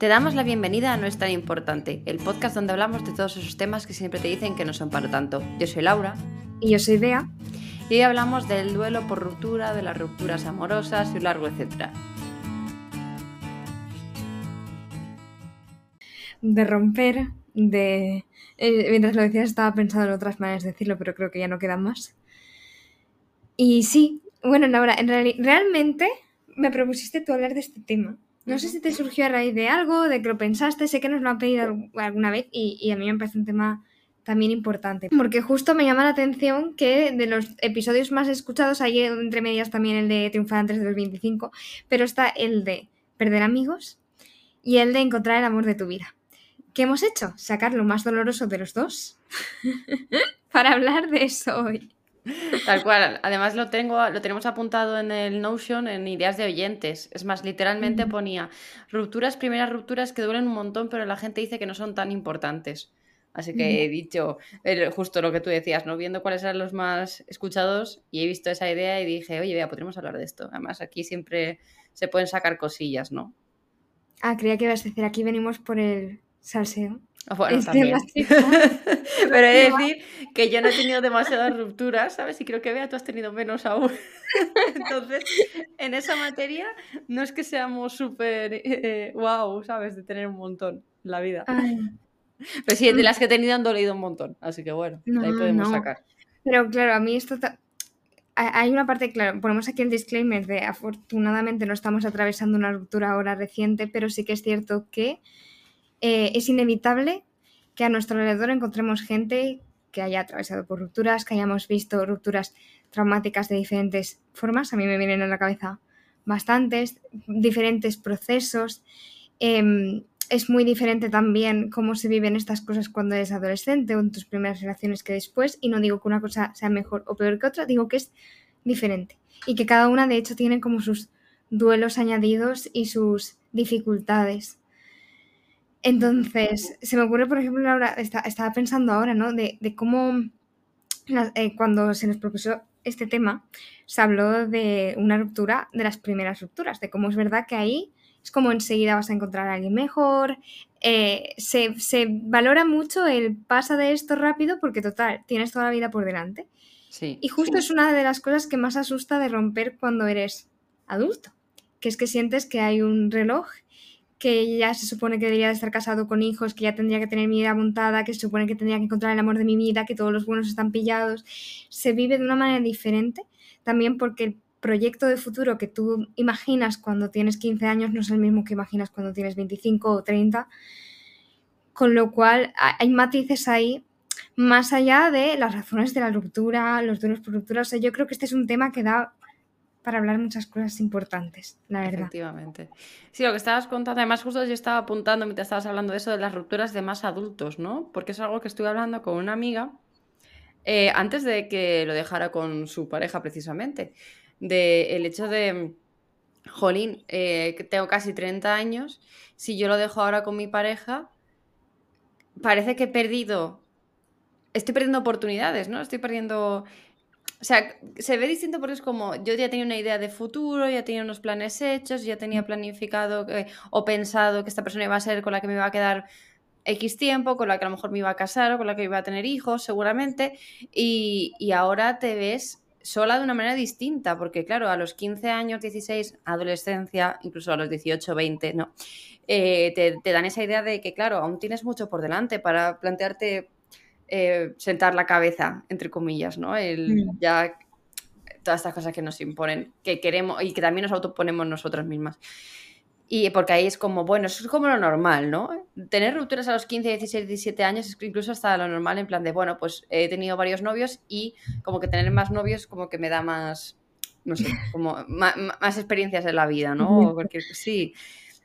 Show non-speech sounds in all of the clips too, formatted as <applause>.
Te damos la bienvenida a No es tan importante, el podcast donde hablamos de todos esos temas que siempre te dicen que no son para tanto. Yo soy Laura. Y yo soy Bea. Y hoy hablamos del duelo por ruptura, de las rupturas amorosas y un largo etcétera. De romper, de... eh, mientras lo decías estaba pensando en otras maneras de decirlo, pero creo que ya no quedan más. Y sí, bueno, Laura, en realmente me propusiste tú hablar de este tema. No sé si te surgió a raíz de algo, de que lo pensaste, sé que nos lo han pedido al- alguna vez y, y a mí me parece un tema también importante. Porque justo me llama la atención que de los episodios más escuchados hay entre medias también el de Triunfar antes de los 25, pero está el de Perder amigos y el de Encontrar el amor de tu vida. ¿Qué hemos hecho? Sacar lo más doloroso de los dos <laughs> para hablar de eso hoy. Tal cual. Además lo tengo, lo tenemos apuntado en el Notion en ideas de oyentes. Es más, literalmente ponía rupturas, primeras rupturas que duelen un montón, pero la gente dice que no son tan importantes. Así que he dicho justo lo que tú decías, ¿no? Viendo cuáles eran los más escuchados y he visto esa idea y dije, oye, vea, podríamos hablar de esto. Además, aquí siempre se pueden sacar cosillas, ¿no? Ah, creía que ibas a decir, aquí venimos por el salseo. Ah, Bueno, Este también. <laughs> Pero he de decir que yo no he tenido demasiadas rupturas, ¿sabes? Y creo que Bea, tú has tenido menos aún. <laughs> Entonces, en esa materia no es que seamos súper eh, wow, ¿sabes? De tener un montón en la vida. Ay, Pero sí, de las que he tenido han dolido un montón. Así que bueno, de ahí no, podemos no. sacar. Pero claro, a mí esto... ta- Hay una parte, claro, ponemos aquí el disclaimer de afortunadamente no estamos atravesando una ruptura ahora reciente, pero sí que es cierto que eh, es inevitable que a nuestro alrededor encontremos gente que haya atravesado por rupturas, que hayamos visto rupturas traumáticas de diferentes formas. A mí me vienen a la cabeza bastantes, diferentes procesos. Em, es muy diferente también cómo se viven estas cosas cuando eres adolescente o en tus primeras relaciones que después. Y no digo que una cosa sea mejor o peor que otra, digo que es diferente. Y que cada una de hecho tiene como sus duelos añadidos y sus dificultades. Entonces, se me ocurre, por ejemplo, Laura, está- estaba pensando ahora, ¿no? De, de cómo eh, cuando se nos propuso este tema, se habló de una ruptura, de las primeras rupturas, de cómo es verdad que ahí es como enseguida vas a encontrar a alguien mejor, eh, se, se valora mucho el pasa de esto rápido porque total, tienes toda la vida por delante. Sí. Y justo es una de las cosas que más asusta de romper cuando eres adulto, que es que sientes que hay un reloj que ya se supone que debería de estar casado con hijos, que ya tendría que tener mi vida montada, que se supone que tendría que encontrar el amor de mi vida, que todos los buenos están pillados. Se vive de una manera diferente, también porque el proyecto de futuro que tú imaginas cuando tienes 15 años no es el mismo que imaginas cuando tienes 25 o 30. Con lo cual ha- hay matices ahí más allá de las razones de la ruptura, los duelos por ruptura. O sea, yo creo que este es un tema que da para hablar muchas cosas importantes, la verdad. Efectivamente. Sí, lo que estabas contando, además justo yo estaba apuntando mientras estabas hablando de eso de las rupturas de más adultos, ¿no? Porque es algo que estuve hablando con una amiga eh, antes de que lo dejara con su pareja precisamente, de el hecho de, jolín, eh, que tengo casi 30 años, si yo lo dejo ahora con mi pareja, parece que he perdido, estoy perdiendo oportunidades, ¿no? Estoy perdiendo... O sea, se ve distinto porque es como yo ya tenía una idea de futuro, ya tenía unos planes hechos, ya tenía planificado o pensado que esta persona iba a ser con la que me iba a quedar X tiempo, con la que a lo mejor me iba a casar o con la que iba a tener hijos, seguramente, y, y ahora te ves sola de una manera distinta, porque claro, a los 15 años, 16, adolescencia, incluso a los 18, 20, ¿no? Eh, te, te dan esa idea de que, claro, aún tienes mucho por delante para plantearte eh, sentar la cabeza, entre comillas, ¿no? El, Mm. ya todas estas cosas que nos imponen, que queremos y que también nos autoponemos nosotras mismas. Y porque ahí es como, bueno, eso es como lo normal, ¿no? Tener rupturas a los 15, 16, 17 años es incluso hasta lo normal en plan de, bueno, pues he tenido varios novios y como que tener más novios como que me da más, no sé, como más, experiencias en la vida, ¿no? O cualquier, sí.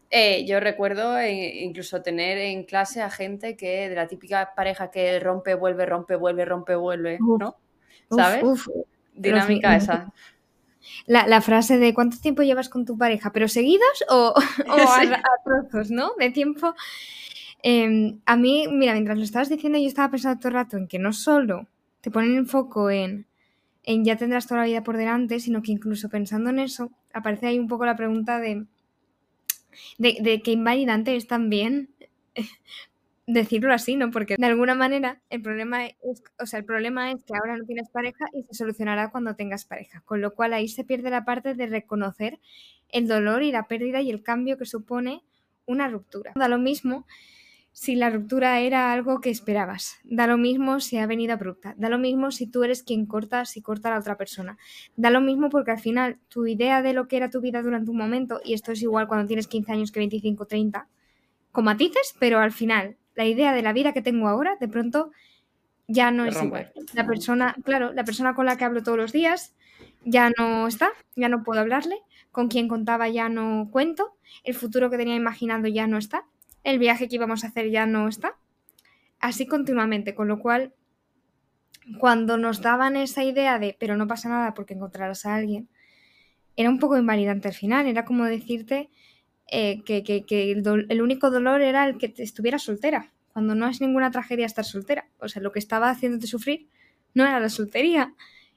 Eh, yo recuerdo eh, incluso tener en clase a gente que de la típica pareja que rompe, vuelve, rompe, vuelve, rompe, vuelve, Uf, ¿no? ¿Sabes? uf. Dinámica esa. La, la frase de ¿cuánto tiempo llevas con tu pareja? ¿Pero seguidos o, <laughs> o <laughs> a trozos, ¿no? De tiempo. Em, a mí, mira, mientras lo estabas diciendo, yo estaba pensando todo el rato en que no solo te ponen el foco en, en ya tendrás toda la vida por delante, sino que incluso pensando en eso, aparece ahí un poco la pregunta de de, de que invalidante es también <laughs> decirlo así, ¿no? Porque de alguna manera el problema es, o sea, el problema es que ahora no tienes pareja y se solucionará cuando tengas pareja, con lo cual ahí se pierde la parte de reconocer el dolor y la pérdida y el cambio que supone una ruptura. Da lo mismo si la ruptura era algo que esperabas, da lo mismo si ha venido abrupta, da lo mismo si tú eres quien corta, si corta a la otra persona, da lo mismo porque al final tu idea de lo que era tu vida durante un momento, y esto es igual cuando tienes 15 años que 25, 30, con matices, pero al final la idea de la vida que tengo ahora, de pronto ya no es igual. La persona, claro, la persona con la que hablo todos los días ya no está, ya no puedo hablarle, con quien contaba ya no cuento, el futuro que tenía imaginado ya no está, el viaje que íbamos a hacer ya no está. Así continuamente, con lo cual, cuando nos daban esa idea de, pero no pasa nada porque encontrarás a alguien, era un poco invalidante al final, era como decirte, eh, que, el, único dolor era el que estuviera soltera, cuando no es ninguna tragedia estar soltera. O sea, lo que estaba haciéndote sufrir no era la soltería,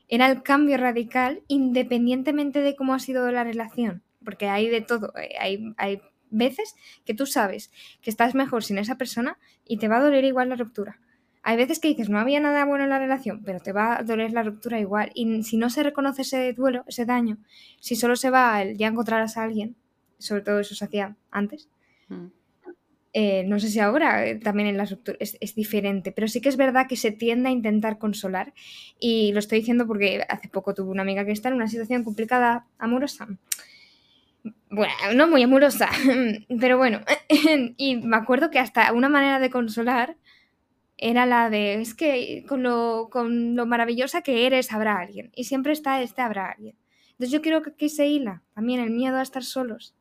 era el cambio radical independientemente de cómo ha sido la relación, porque hay de todo, eh, hay, hay veces que tú sabes que estás mejor sin esa persona y te va a doler igual la ruptura. Hay veces que dices, no había nada bueno en la relación, pero te va a doler la ruptura igual. Y si no se reconoce ese duelo, ese daño, si solo se va el ya encontrarás a alguien, sobre todo eso se hacía antes. Mm. Eh, no sé si ahora eh, también en la estructura es, diferente, pero sí que es verdad que se tiende a intentar consolar. Y lo estoy diciendo porque hace poco tuve una amiga que está en una situación complicada, amorosa. Bueno, no muy amorosa, <laughs> pero bueno. <laughs> y me acuerdo que hasta una manera de consolar era la de, es que con lo, con lo maravillosa que eres habrá alguien. Y siempre está este habrá alguien. Entonces yo quiero que aquí se hila también el miedo a estar solos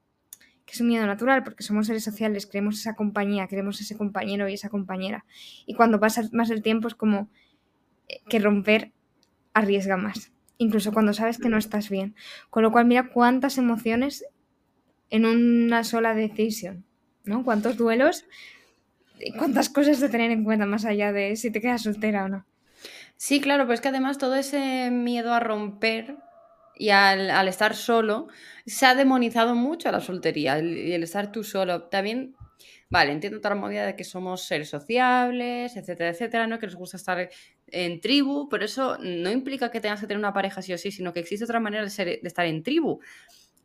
que es un miedo natural, porque somos seres sociales, queremos esa compañía, queremos ese compañero y esa compañera. Y cuando pasa más el tiempo es como eh, que romper arriesga más, incluso cuando sabes que no estás bien. Con lo cual, mira cuántas emociones en una sola decisión, ¿no? Cuántos duelos, cuántas cosas de tener en cuenta más allá de si te quedas soltera o no. Sí, claro, pues que además todo ese miedo a romper y al, estar solo, se ha demonizado mucho a la soltería y el, estar tú solo. También, vale, entiendo toda la movida de que somos seres sociables, etcétera, etcétera, ¿no? Que nos gusta estar en tribu, pero eso no implica que tengas que tener una pareja sí o sí, sino que existe otra manera de, ser, de estar en tribu.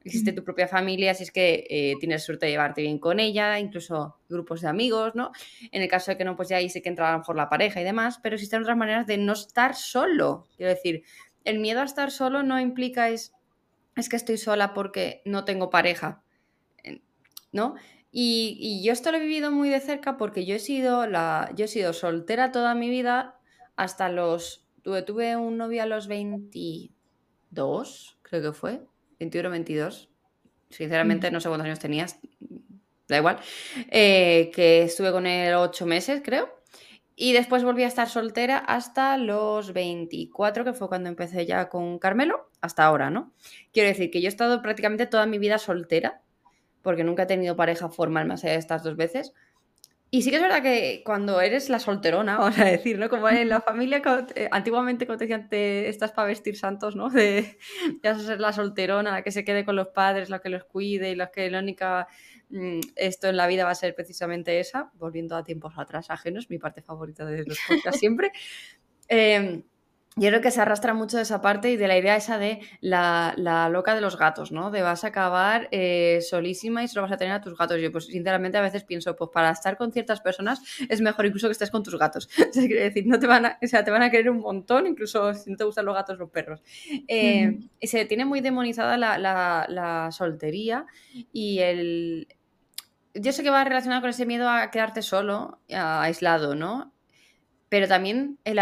Existe tu propia familia, si es que eh, tienes suerte de llevarte bien con ella, incluso grupos de amigos, ¿no? En el caso de que no, pues ya ahí sí que entra a lo mejor la pareja y demás, pero existen otras maneras de no estar solo. Quiero decir, el miedo a estar solo no implica es, es que estoy sola porque no tengo pareja, ¿no? Y, yo esto lo he vivido muy de cerca porque yo he sido, la, yo he sido soltera toda mi vida hasta los... Tuve, tuve un novio a los 22, creo que fue, 21 o 22. Sinceramente no sé cuántos años tenías, da igual. Eh, que estuve con él ocho meses, creo. Y después volví a estar soltera hasta los 24, que fue cuando empecé ya con Carmelo, hasta ahora, ¿no? Quiero decir que yo he estado prácticamente toda mi vida soltera, porque nunca he tenido pareja formal más allá de estas dos veces. Y sí que es verdad que cuando eres la solterona, <laughs> vamos a decir, ¿no? Como en la familia, eh, antiguamente cuando te decían, te, estás para vestir santos, ¿no? <laughs> De, ya ser la solterona, la que se quede con los padres, la que los cuide y la que la única Mm, esto en la vida va a ser precisamente esa, volviendo a tiempos atrás ajenos, mi parte favorita de los podcasts siempre. <laughs> Em, yo creo que se arrastra mucho de esa parte y de la idea esa de la, loca de los gatos, ¿no? De vas a acabar eh, solísima y solo vas a tener a tus gatos. Yo, pues, sinceramente, a veces pienso, pues para estar con ciertas personas es mejor incluso que estés con tus gatos. <laughs> O sea, quiere decir, no te van a, o sea, te van a querer un montón, incluso si no te gustan los gatos, los perros. Eh, y se tiene muy demonizada la soltería y el, yo sé que va relacionado con ese miedo a quedarte solo, aislado, ¿no? Pero también el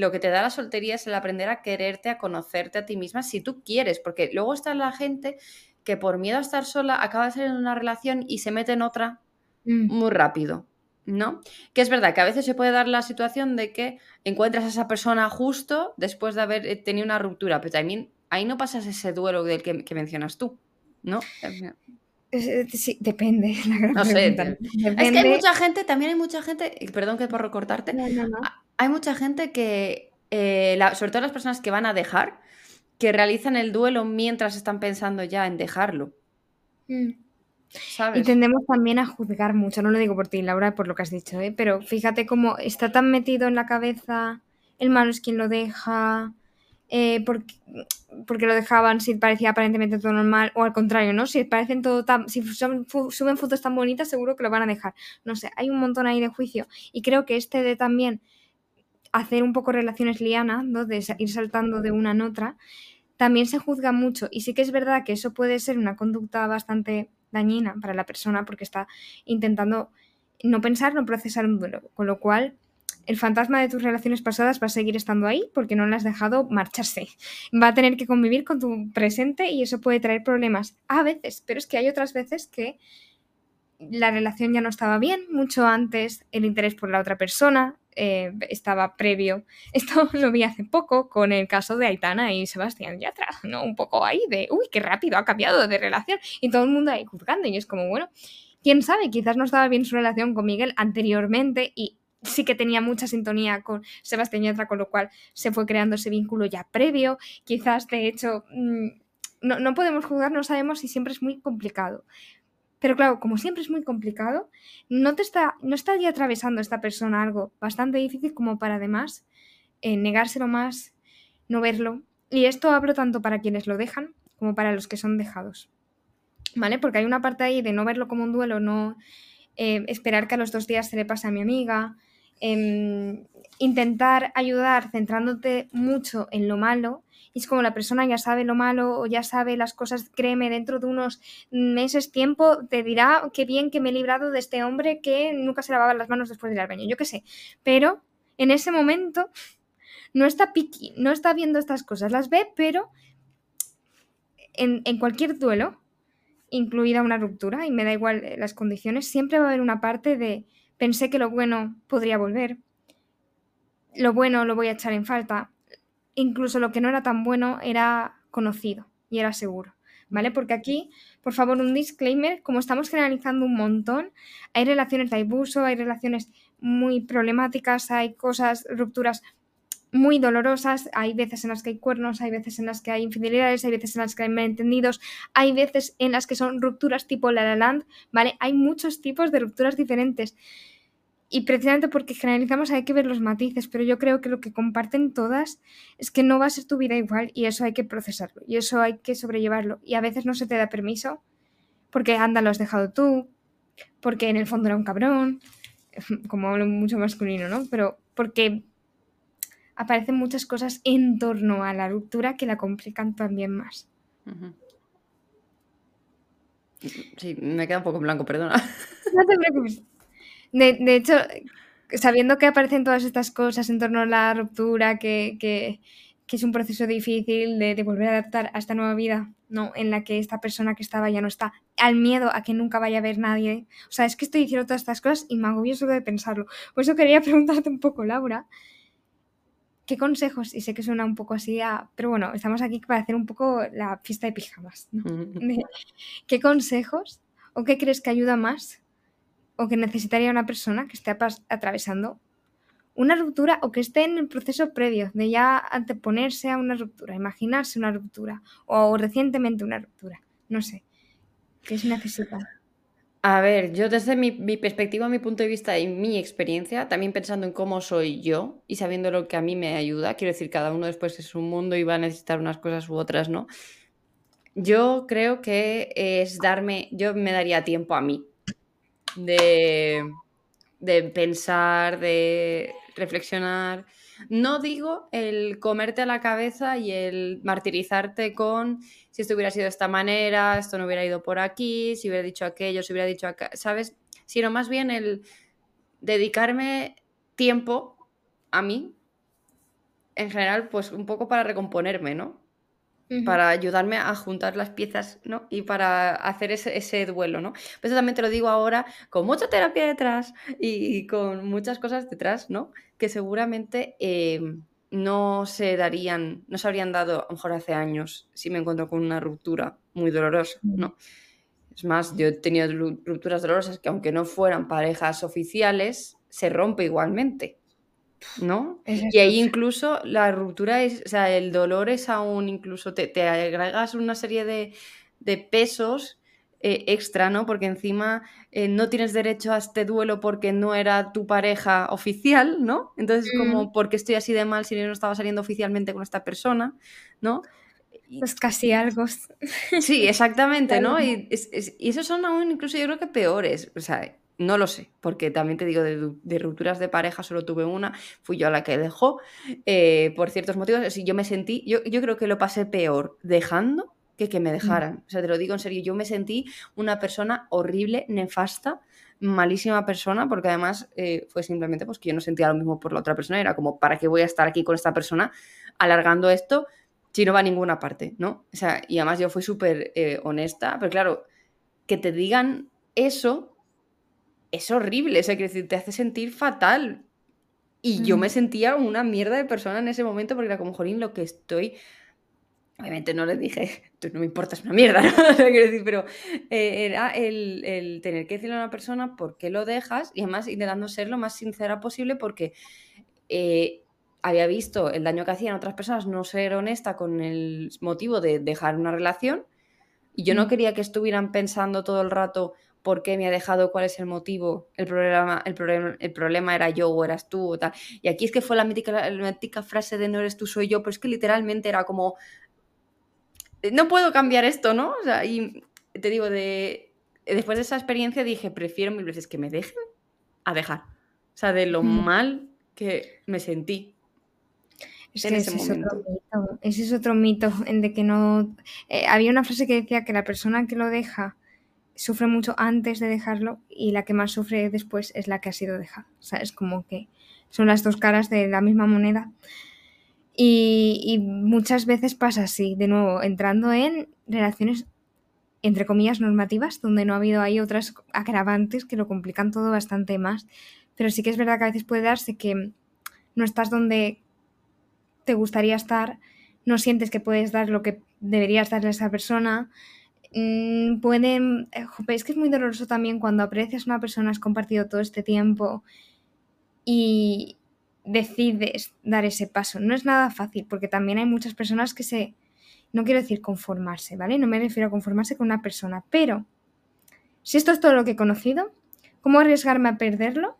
lo que te da la soltería es el aprender a quererte, a conocerte a ti misma si tú quieres, porque luego está la gente que por miedo a estar sola acaba de ser en una relación y se mete en otra mm. muy rápido, ¿no? Que es verdad que a veces se puede dar la situación de que encuentras a esa persona justo después de haber eh, tenido una ruptura, pero también ahí no pasas ese duelo del que, que mencionas tú, ¿no? Sí, depende. <laughs> no sé. Es que hay mucha gente, también hay mucha gente, perdón que por recortarte, hay mucha gente que, eh, sobre todo las personas que van a dejar, que realizan el duelo mientras están pensando ya en dejarlo. Mm. Y tendemos también a juzgar mucho, no lo digo por ti, Laura, por lo que has dicho, ¿eh? pero fíjate cómo está tan metido en la cabeza, el malo es quien lo deja, eh, porque, lo dejaban si parecía aparentemente todo normal, o al contrario, ¿no? Si parecen todo tan, si suben fotos tan bonitas, seguro que lo van a dejar. No sé, hay un montón ahí de juicio. Y creo que este de también hacer un poco relaciones lianas, ¿no? De ir saltando de una en otra, también se juzga mucho. Y sí que es verdad que eso puede ser una conducta bastante dañina para la persona porque está intentando no pensar, no procesar un duelo. Con lo cual, el fantasma de tus relaciones pasadas va a seguir estando ahí porque no le has dejado marcharse. Va a tener que convivir con tu presente y eso puede traer problemas a veces, pero es que hay otras veces que la relación ya no estaba bien, mucho antes el interés por la otra persona eh, estaba previo. <laughs> Esto lo vi hace poco con el caso de Aitana y Sebastián Yatra, ¿no? Un poco ahí de, uy, qué rápido ha cambiado de relación y todo el mundo ahí juzgando y es como, bueno, quién sabe, quizás no estaba bien su relación con Miguel anteriormente y sí que tenía mucha sintonía con Sebastián Yatra, con lo cual se fue creando ese vínculo ya previo. Quizás, de hecho, mm, no, no podemos juzgar, no sabemos si siempre es muy complicado. Pero claro, como siempre es muy complicado, no te está, no está ya atravesando esta persona algo bastante difícil como para además eh, negárselo más, no verlo. Y esto hablo tanto para quienes lo dejan como para los que son dejados. ¿Vale? Porque hay una parte ahí de no verlo como un duelo, no eh, esperar que a los dos días se le pase a mi amiga, Em, intentar ayudar centrándote mucho en lo malo. Y es como la persona ya sabe lo malo o ya sabe las cosas, créeme, dentro de unos meses tiempo te dirá qué bien que me he librado de este hombre que nunca se lavaba las manos después del al baño, yo qué sé. Pero en ese momento no está piqui, no está viendo estas cosas, las ve, pero en, en cualquier duelo, incluida una ruptura, y me da igual las condiciones, siempre va a haber una parte de Pensé que lo bueno podría volver. Lo bueno lo voy a echar en falta. Incluso lo que no era tan bueno era conocido y era seguro. ¿Vale? Porque aquí, por favor, un disclaimer, como estamos generalizando un montón, hay relaciones de abuso, hay relaciones muy problemáticas, hay cosas, rupturas muy dolorosas, hay veces en las que hay cuernos, hay veces en las que hay infidelidades, hay veces en las que hay malentendidos, hay veces en las que son rupturas tipo La La Land, ¿vale? Hay muchos tipos de rupturas diferentes. Y precisamente porque generalizamos hay que ver los matices, pero yo creo que lo que comparten todas es que no va a ser tu vida igual y eso hay que procesarlo y eso hay que sobrellevarlo. Y a veces no se te da permiso porque anda, lo has dejado tú, porque en el fondo era un cabrón, <laughs> como hablo mucho masculino, ¿no? Pero porque aparecen muchas cosas en torno a la ruptura que la complican también más. Sí, me queda un poco en blanco, perdona. <laughs> No te preocupes. De, hecho, sabiendo que aparecen todas estas cosas en torno a la ruptura, que, es un proceso difícil de, volver a adaptar a esta nueva vida, ¿no? En la que esta persona que estaba ya no está, al miedo a que nunca vaya a ver nadie. O sea, es que estoy diciendo todas estas cosas y me agobio solo de pensarlo. Por eso quería <laughs> preguntarte un poco, Laura, ¿qué consejos? Y sé que suena un poco así, pero bueno, estamos aquí para hacer un poco la fiesta de pijamas. <laughs> ¿Qué consejos o qué crees que ayuda más o que necesitaría una persona que esté atravesando una ruptura o que esté en el proceso previo de ya anteponerse a una ruptura, imaginarse una ruptura o recientemente una ruptura? No sé. ¿Qué se necesita? A ver, yo desde mi, perspectiva, mi punto de vista y mi experiencia, también pensando en cómo soy yo y sabiendo lo que a mí me ayuda, quiero decir, cada uno después es un mundo y va a necesitar unas cosas u otras, ¿no? Yo creo que es darme, yo me daría tiempo a mí de, de pensar, de reflexionar. No digo el comerte a la cabeza y el martirizarte con si esto hubiera sido de esta manera, esto no hubiera ido por aquí, si hubiera dicho aquello, si hubiera dicho acá, ¿sabes? Sino más bien el dedicarme tiempo a mí, en general, pues un poco para recomponerme, ¿no? Para ayudarme a juntar las piezas, ¿no? Y para hacer ese, duelo, ¿no? Eso también te lo digo ahora con mucha terapia detrás y con muchas cosas detrás, ¿no? Que seguramente em, no se darían, no se habrían dado a lo mejor hace años si me encuentro con una ruptura muy dolorosa, mm. ¿no? Es más, yo he tenido rupturas dolorosas que aunque no fueran parejas oficiales, se rompe igualmente, ¿no? y ahí incluso la ruptura es, o sea, el dolor es aún incluso, te, te agregas una serie de, de pesos eh, extra, ¿no? Porque encima eh, no tienes derecho a este duelo porque no era tu pareja oficial, ¿no? Entonces, como, ¿por qué estoy así de mal si yo no estaba saliendo oficialmente con esta persona, ¿no? Pues casi algo. Sí, exactamente, ¿no? Y, esos son aún incluso yo creo que peores. O sea, no lo sé, porque también te digo, de, rupturas de pareja solo tuve una, fui yo a la que dejó, eh, por ciertos motivos. yo me sentí, yo, yo creo que lo pasé peor dejando que que me mm. dejaran. O sea, te lo digo en serio, yo me sentí una persona horrible, nefasta, malísima persona, porque además eh, fue simplemente pues que yo no sentía lo mismo por la otra persona, era como, ¿para qué voy a estar aquí con esta persona alargando esto si no va a ninguna parte, ¿no? O sea, y además yo fui súper eh, honesta, pero claro, que te digan eso es horrible, o sea, que decir, te hace sentir fatal. Y yo me sentía una mierda de persona en ese momento porque era como, jolín, lo que estoy Obviamente no le dije, <laughs> tú no me importas una mierda, <laughs> ¿no? <laughs> Quiero decir, pero eh, era el, tener que decirle a una persona por qué lo dejas y además intentando ser lo más sincera posible porque eh, había visto el daño que hacían otras personas, no ser honesta con el motivo de dejar una relación y yo no mm. quería que estuvieran pensando todo el rato por qué me ha dejado, cuál es el motivo, el problema, el problema, el problema era yo o eras tú o tal. Y aquí es que fue la mítica, la mítica frase de no eres tú, soy yo, pero es que literalmente era como no puedo cambiar esto, ¿no? O sea, y te digo, de, después de esa experiencia dije, prefiero mil veces que me dejen a dejar. O sea, de lo mal que me sentí. en ese, es otro mito, ese es otro mito, en de que no... Eh, había una frase que decía que la persona que lo deja sufre mucho antes de dejarlo y la que más sufre después es la que ha sido dejada. O sea, es como que son las dos caras de la misma moneda. Y, muchas veces pasa así, de nuevo, entrando en relaciones, entre comillas, normativas, donde no ha habido ahí otras agravantes que lo complican todo bastante más. Pero sí que es verdad que a veces puede darse que no estás donde te gustaría estar, no sientes que puedes dar lo que deberías darle a esa persona. Mm, pueden. Eh, es que es muy doloroso también cuando aprecias a una persona, has compartido todo este tiempo y, decides dar ese paso. No es nada fácil porque también hay muchas personas que se, no quiero decir conformarse, ¿vale? No me refiero a conformarse con una persona, pero si esto es todo lo que he conocido, ¿cómo arriesgarme a perderlo?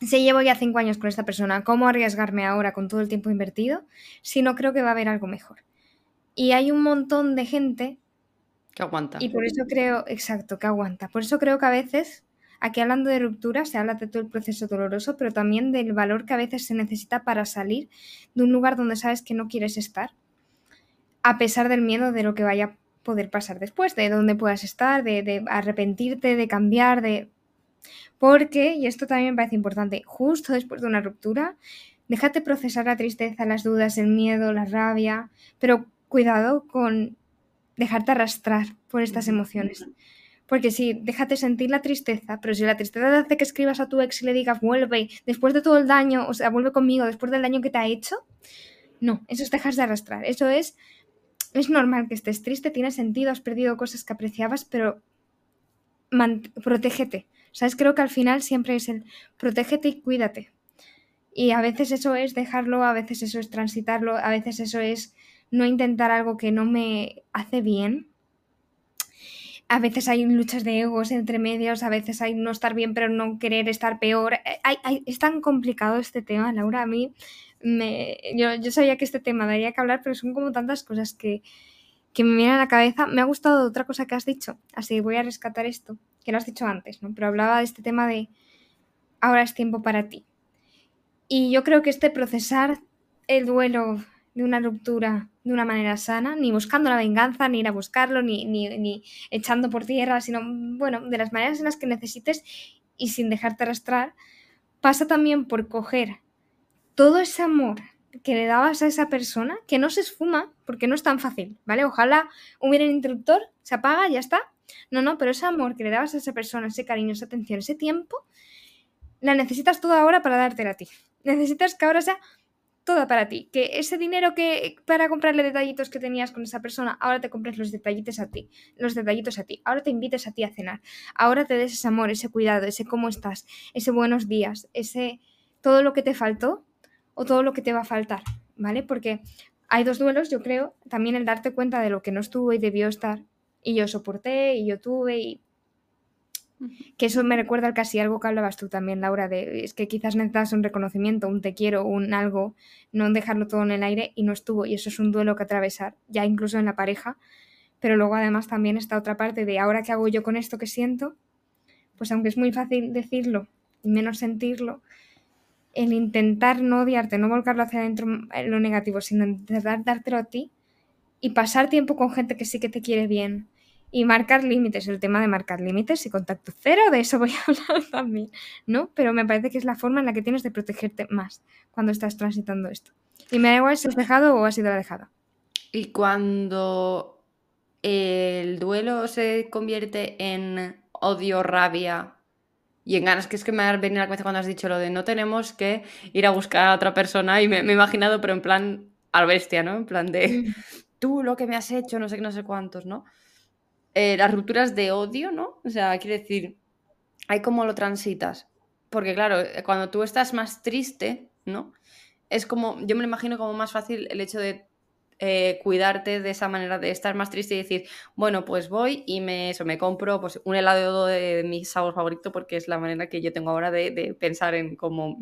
Si llevo ya cinco años con esta persona, ¿cómo arriesgarme ahora con todo el tiempo invertido si no creo que va a haber algo mejor? Y hay un montón de gente que aguanta. Y por eso creo, exacto, que aguanta. Por eso creo que a veces Aquí hablando de ruptura se habla de todo el proceso doloroso, pero también del valor que a veces se necesita para salir de un lugar donde sabes que no quieres estar, a pesar del miedo de lo que vaya a poder pasar después, de dónde puedas estar, de, arrepentirte, de cambiar, de... Porque, y esto también me parece importante, justo después de una ruptura, déjate procesar la tristeza, las dudas, el miedo, la rabia, pero cuidado con dejarte arrastrar por estas emociones. Porque sí, déjate sentir la tristeza, pero si la tristeza te hace que escribas a tu ex y le digas, vuelve, después de todo el daño, o sea, vuelve conmigo, después del daño que te ha hecho, no, eso es dejas de arrastrar. Eso es, es normal que estés triste, tiene sentido, has perdido cosas que apreciabas, pero protégete. ¿Sabes? Creo que al final siempre es el protégete y cuídate. Y a veces eso es dejarlo, a veces eso es transitarlo, a veces eso es no intentar algo que no me hace bien, a veces hay luchas de egos entre medios, a veces hay no estar bien pero no querer estar peor. Eh, es tan complicado este tema, Laura. A mí, me, yo, yo, sabía que este tema daría que hablar, pero son como tantas cosas que, que me vienen a la cabeza. Me ha gustado otra cosa que has dicho, así voy a rescatar esto, que lo has dicho antes, ¿no? pero hablaba de este tema de ahora es tiempo para ti. Y yo creo que este procesar el duelo de una ruptura de una manera sana, ni buscando la venganza, ni ir a buscarlo, ni, ni, echando por tierra, sino, bueno, de las maneras en las que necesites y sin dejarte arrastrar, pasa también por coger todo ese amor que le dabas a esa persona, que no se esfuma, porque no es tan fácil, ¿vale? Ojalá hubiera un interruptor, se apaga, ya está. No, no, pero ese amor que le dabas a esa persona, ese cariño, esa atención, ese tiempo, la necesitas toda ahora para dártela a ti. Necesitas que ahora sea toda para ti. Que ese dinero que para comprarle detallitos que tenías con esa persona, ahora te compres los detallitos a ti, los detallitos a ti. Ahora te invites a ti a cenar. Ahora te des ese amor, ese cuidado, ese cómo estás, ese buenos días, ese todo lo que te faltó o todo lo que te va a faltar, ¿vale? Porque hay dos duelos, yo creo, también el darte cuenta de lo que no estuvo y debió estar Y yo soporté y yo tuve y que eso me recuerda casi algo que hablabas tú también, Laura, de es que quizás necesitas un reconocimiento, un te quiero, un algo, no dejarlo todo en el aire y no estuvo. Y eso es un duelo que atravesar, ya incluso en la pareja. Pero luego además también está otra parte de ahora qué hago yo con esto que siento, pues aunque es muy fácil decirlo y menos sentirlo, el intentar no odiarte, no volcarlo hacia adentro en lo negativo, sino intentar dártelo a ti y pasar tiempo con gente que sí que te quiere bien, y marcar límites, el tema de marcar límites y contacto cero, de eso <laughs> voy a hablar también, ¿no? Pero me parece que es la forma en la que tienes de protegerte más cuando estás transitando esto. Y me da igual si has dejado o has sido la dejada. Y cuando el duelo se convierte en odio, rabia y en ganas, que es que me ha venido a la cabeza cuando has dicho lo de no tenemos que ir a buscar a otra persona y me, he imaginado, pero en plan al bestia, ¿no? En plan de mm. tú lo que me has hecho, no sé qué, no sé cuántos, ¿no? Eh, las rupturas de odio, ¿no? O sea, quiere decir, hay cómo lo transitas. Porque claro, eh, cuando tú estás más triste, ¿no? Es como, yo me lo imagino como más fácil el hecho de eh, cuidarte de esa manera de estar más triste y decir, bueno, pues voy y me, eso, me compro pues, un helado de, mi sabor favorito porque es la manera que yo tengo ahora de, pensar en cómo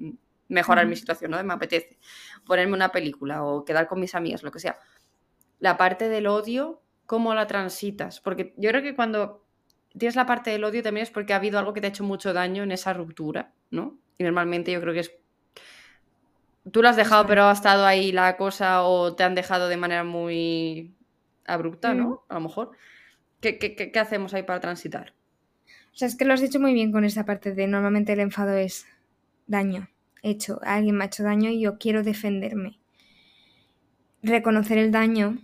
mejorar mi situación, ¿no? Me apetece ponerme una película o quedar con mis amigas, lo que sea. La parte del odio cómo la transitas. Porque yo creo que cuando tienes la parte del odio también es porque ha habido algo que te ha hecho mucho daño en esa ruptura, ¿no? Y normalmente yo creo que es... Tú lo has dejado, pero ha estado ahí la cosa o te han dejado de manera muy abrupta, ¿no? Mm. A lo mejor. ¿Qué, qué, hacemos ahí para transitar? O sea, es que lo has dicho muy bien con esa parte de normalmente el enfado es daño hecho, alguien me ha hecho daño y yo quiero defenderme. Reconocer el daño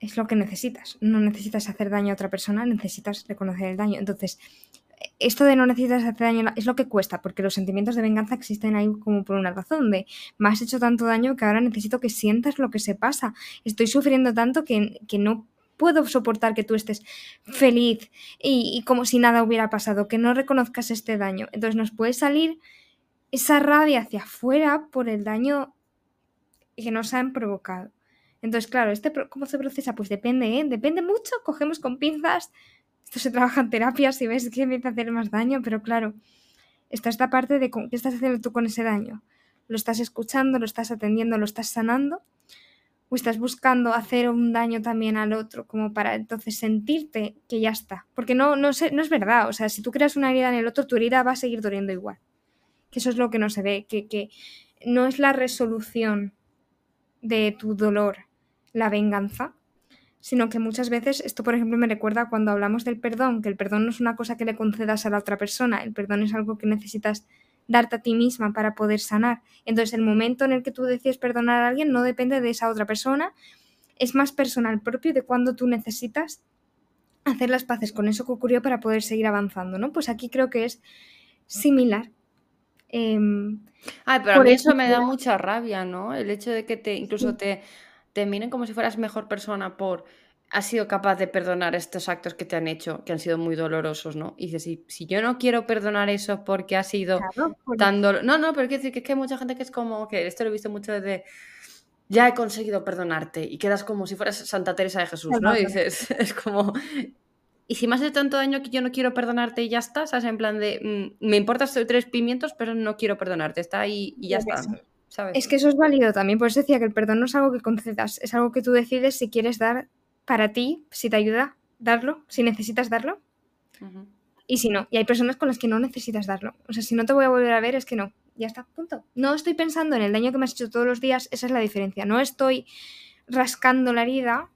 es lo que necesitas. No necesitas hacer daño a otra persona, necesitas reconocer el daño. Entonces, esto de no necesitas hacer daño es lo que cuesta, porque los sentimientos de venganza existen ahí como por una razón, de me has hecho tanto daño que ahora necesito que sientas lo que se pasa. Estoy sufriendo tanto que, no puedo soportar que tú estés feliz y, y, como si nada hubiera pasado, que no reconozcas este daño. Entonces nos puede salir esa rabia hacia afuera por el daño que nos han provocado. Entonces, claro, este ¿cómo se procesa? Pues depende, ¿eh? Depende mucho, cogemos con pinzas. Esto se trabaja en terapia si ves que empieza a hacer más daño, pero claro, está esta parte de qué estás haciendo tú con ese daño. ¿Lo estás escuchando, lo estás atendiendo, lo estás sanando? ¿O estás buscando hacer un daño también al otro como para entonces sentirte que ya está? Porque no, no, es verdad, o sea, si tú creas una herida en el otro, tu herida va a seguir doliendo igual. Que eso es lo que no se ve, que, que no es la resolución de tu dolor la venganza, sino que muchas veces, esto por ejemplo me recuerda cuando hablamos del perdón, que el perdón no es una cosa que le concedas a la otra persona, el perdón es algo que necesitas darte a ti misma para poder sanar. Entonces el momento en el que tú decides perdonar a alguien no depende de esa otra persona, es más personal propio de cuando tú necesitas hacer las paces con eso que ocurrió para poder seguir avanzando, ¿no? Pues aquí creo que es similar. Ay, pero a mí eso me da mucha rabia, ¿no? El hecho de que te incluso te te miren como si fueras mejor persona por has sido capaz de perdonar estos actos que te han hecho, que han sido muy dolorosos, ¿no? Y dices, si, si yo no quiero perdonar eso porque ha sido tan doloroso... No, no, pero quiero decir que es que hay mucha gente que es como, que esto lo he visto mucho desde, ya he conseguido perdonarte y quedas como si fueras Santa Teresa de Jesús, ¿no? Y dices, <laughs> es como... Y si me has hecho tanto daño que yo no quiero perdonarte y ya está, ¿sabes? En plan de, mm, me importas tres pimientos, pero no quiero perdonarte, está ahí y ya está. Es que eso es válido también, por eso decía que el perdón no es algo que concedas, es algo que tú decides si quieres dar para ti, si te ayuda, darlo, si necesitas darlo. Y si no, y hay personas con las que no necesitas darlo. O sea, si no te voy a volver a ver, es que no, ya está, punto. No estoy pensando en el daño que me has hecho todos los días, esa es la diferencia. No estoy rascando la herida,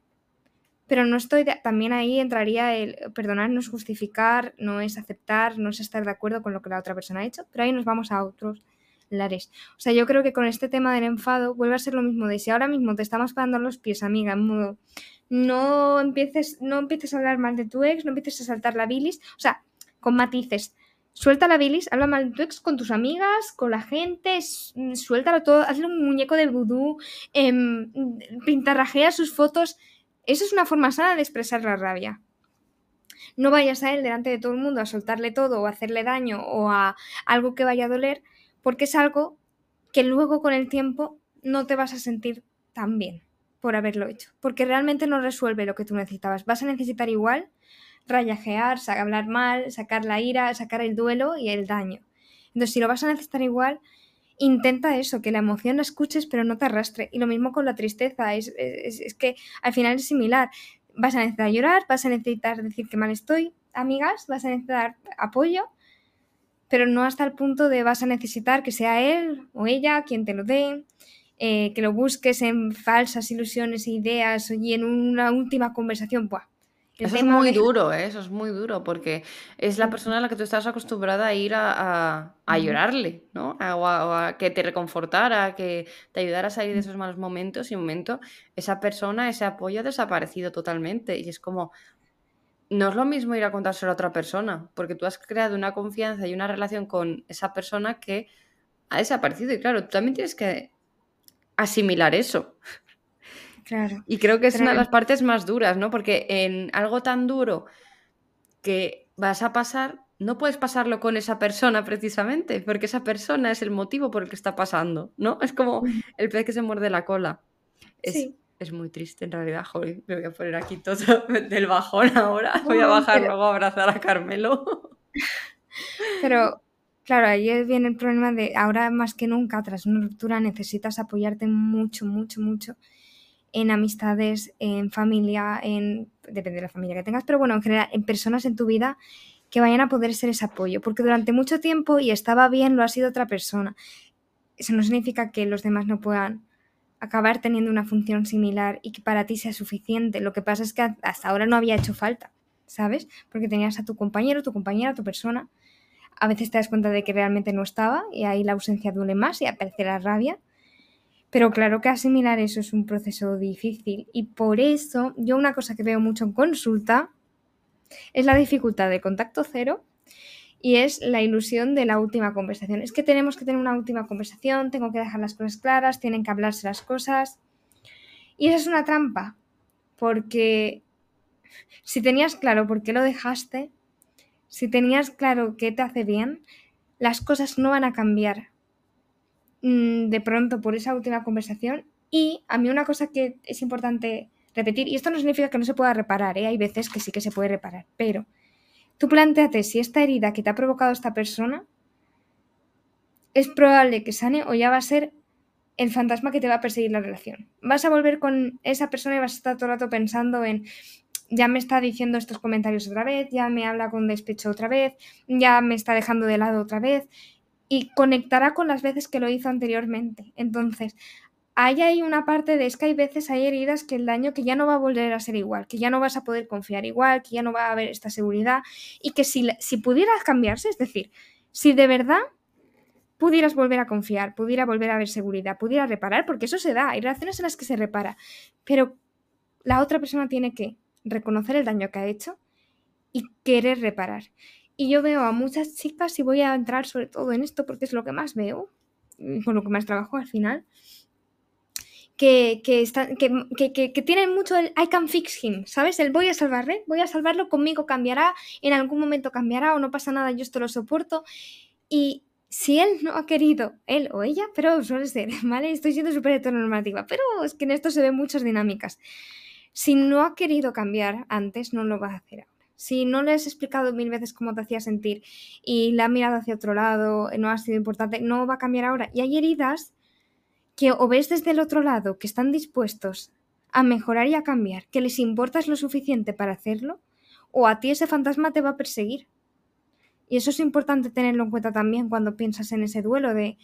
pero no estoy, también ahí entraría el perdonar, no es justificar, no es aceptar, no es estar de acuerdo con lo que la otra persona ha hecho, pero ahí nos vamos a otros Lares. O sea, yo creo que con este tema del enfado vuelve a ser lo mismo de si ahora mismo te estamos pagando los pies, amiga, en modo no empieces, no empieces a hablar mal de tu ex, no empieces a saltar la bilis, o sea, con matices. Suelta la bilis, habla mal de tu ex con tus amigas, con la gente, suéltalo todo, hazle un muñeco de vudú, eh, pintarrajea sus fotos. Eso es una forma sana de expresar la rabia. No vayas a él delante de todo el mundo a soltarle todo o a hacerle daño o a algo que vaya a doler, porque es algo que luego con el tiempo no te vas a sentir tan bien por haberlo hecho, porque realmente no resuelve lo que tú necesitabas. Vas a necesitar igual rayajear, hablar mal, sacar la ira, sacar el duelo y el daño. Entonces, si lo vas a necesitar igual, intenta eso, que la emoción la escuches pero no te arrastre. Y lo mismo con la tristeza, es, es, que al final es similar. Vas a necesitar llorar, vas a necesitar decir que mal estoy, amigas, vas a necesitar apoyo, pero no hasta el punto de vas a necesitar que sea él o ella quien te lo dé, eh, que lo busques en falsas ilusiones e ideas y en una última conversación. Buah, eso es muy duro, ¿eh? eso es muy duro, porque es la persona a la que tú estás acostumbrada a ir a, llorarle, ¿no? o, a, que te reconfortara, a que te ayudara a salir de esos malos momentos y un momento esa persona, ese apoyo ha desaparecido totalmente. Y es como, no es lo mismo ir a contárselo a otra persona, porque tú has creado una confianza y una relación con esa persona que ha desaparecido. Y claro, tú también tienes que asimilar eso. Y creo que es una de las partes más duras, ¿no? Porque en algo tan duro que vas a pasar, no puedes pasarlo con esa persona precisamente, porque esa persona es el motivo por el que está pasando, ¿no? Es como el pez que se muerde la cola. Es, es muy triste en realidad, joder, me voy a poner aquí todo <laughs> del bajón ahora, voy a bajar luego a abrazar a Carmelo. <laughs> Pero Claro, ahí viene el problema de ahora más que nunca, tras una ruptura, necesitas apoyarte mucho, mucho, mucho en amistades, en familia, en depende de la familia que tengas, pero bueno, en general, en personas en tu vida que vayan a poder ser ese apoyo, porque durante mucho tiempo y estaba bien, lo ha sido otra persona. Eso no significa que los demás no puedan acabar teniendo una función similar y que para ti sea suficiente. Lo que pasa es que hasta ahora no había hecho falta, ¿sabes? Porque tenías a tu compañero, tu compañera, tu persona. A veces te das cuenta de que realmente no estaba y ahí la ausencia duele más y aparece la rabia. Pero claro que asimilar eso es un proceso difícil y por eso yo una cosa que veo mucho en consulta es la dificultad de contacto cero y es la ilusión de la última conversación. Es que tenemos que tener una última conversación, tengo que dejar las cosas claras, tienen que hablarse las cosas. Y esa es una trampa, porque si tenías claro por qué lo dejaste, si tenías claro qué te hace bien, las cosas no van a cambiar Mm, de pronto por esa última conversación. Y a mí una cosa que es importante repetir, y esto no significa que no se pueda reparar, ¿eh? hay veces que sí que se puede reparar, pero tú planteate si esta herida que te ha provocado esta persona es probable que sane o ya va a ser el fantasma que te va a perseguir la relación. Vas a volver con esa persona y vas a estar todo el rato pensando en ya me está diciendo estos comentarios otra vez, ya me habla con despecho otra vez, ya me está dejando de lado otra vez y conectará con las veces que lo hizo anteriormente. Entonces, ahí hay una parte de es que hay veces, hay heridas que el daño que ya no va a volver a ser igual, que ya no vas a poder confiar igual, que ya no va a haber esta seguridad y que si, si pudieras cambiarse, es decir, si de verdad pudieras volver a confiar, pudiera volver a haber seguridad, pudiera reparar, porque eso se da, hay relaciones en las que se repara, pero la otra persona tiene que reconocer el daño que ha hecho y querer reparar. Y yo veo a muchas chicas, y voy a entrar sobre todo en esto porque es lo que más veo, con lo que más trabajo al final, que, que, están, que, que, que, tienen mucho el I can fix him, ¿sabes? El voy a salvarle, voy a salvarlo, conmigo cambiará, en algún momento cambiará o no pasa nada, yo esto lo soporto. Y si él no ha querido, él o ella, pero suele ser, <laughs> ¿vale? Estoy siendo súper heteronormativa, pero es que en esto se ven muchas dinámicas. Si no ha querido cambiar antes, no lo va a hacer ahora si no le has explicado mil veces cómo te hacía sentir y la ha mirado hacia otro lado, no ha sido importante, no va a cambiar ahora. Y hay heridas que o ves desde el otro lado que están dispuestos a mejorar y a cambiar, que les importas lo suficiente para hacerlo, o a ti ese fantasma te va a perseguir. Y eso es importante tenerlo en cuenta también cuando piensas en ese duelo de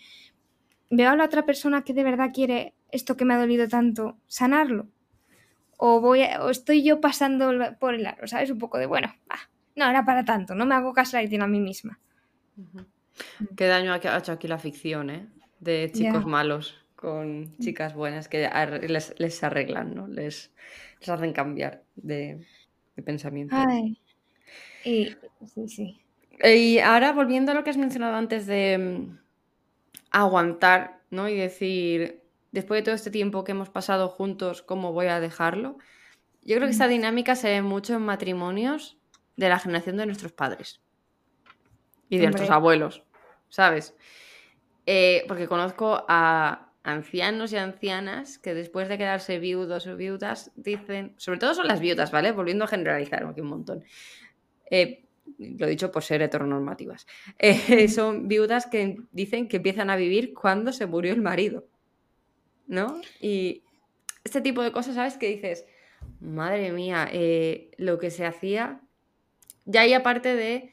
veo a la otra persona que de verdad quiere esto que me ha dolido tanto, sanarlo o, voy o estoy yo pasando por el aro, ¿sabes? Un poco de, bueno, no era para tanto, no me hago caso a mí misma. Qué daño ha hecho aquí la ficción, ¿eh? De chicos malos con chicas buenas que les, arreglan, ¿no? Les, hacen cambiar de, pensamiento. Ay. Y, sí, sí. Y ahora volviendo a lo que has mencionado antes de mm, aguantar, ¿no? Y decir, después de todo este tiempo que hemos pasado juntos, ¿cómo voy a dejarlo? Yo creo que esta dinámica se ve mucho en matrimonios de la generación de nuestros padres y de nuestros abuelos, ¿sabes? Eh, porque conozco a ancianos y ancianas que después de quedarse viudos o viudas dicen, sobre todo son las viudas, ¿vale? Volviendo a generalizar aquí un montón. eh, lo dicho por ser heteronormativas, <laughs> eh, son viudas que dicen que empiezan a vivir cuando se murió el marido, ¿no? Y este tipo de cosas, ¿sabes? Que dices, madre mía, eh, lo que se hacía, ya hay aparte de,